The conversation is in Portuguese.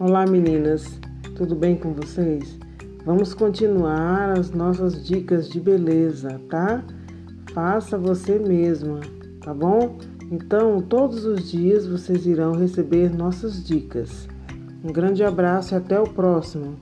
Olá meninas, tudo bem com vocês? Vamos continuar as nossas dicas de beleza, tá? Faça você mesma, tá bom? Então, todos os dias vocês irão receber nossas dicas. Um grande abraço e até o próximo.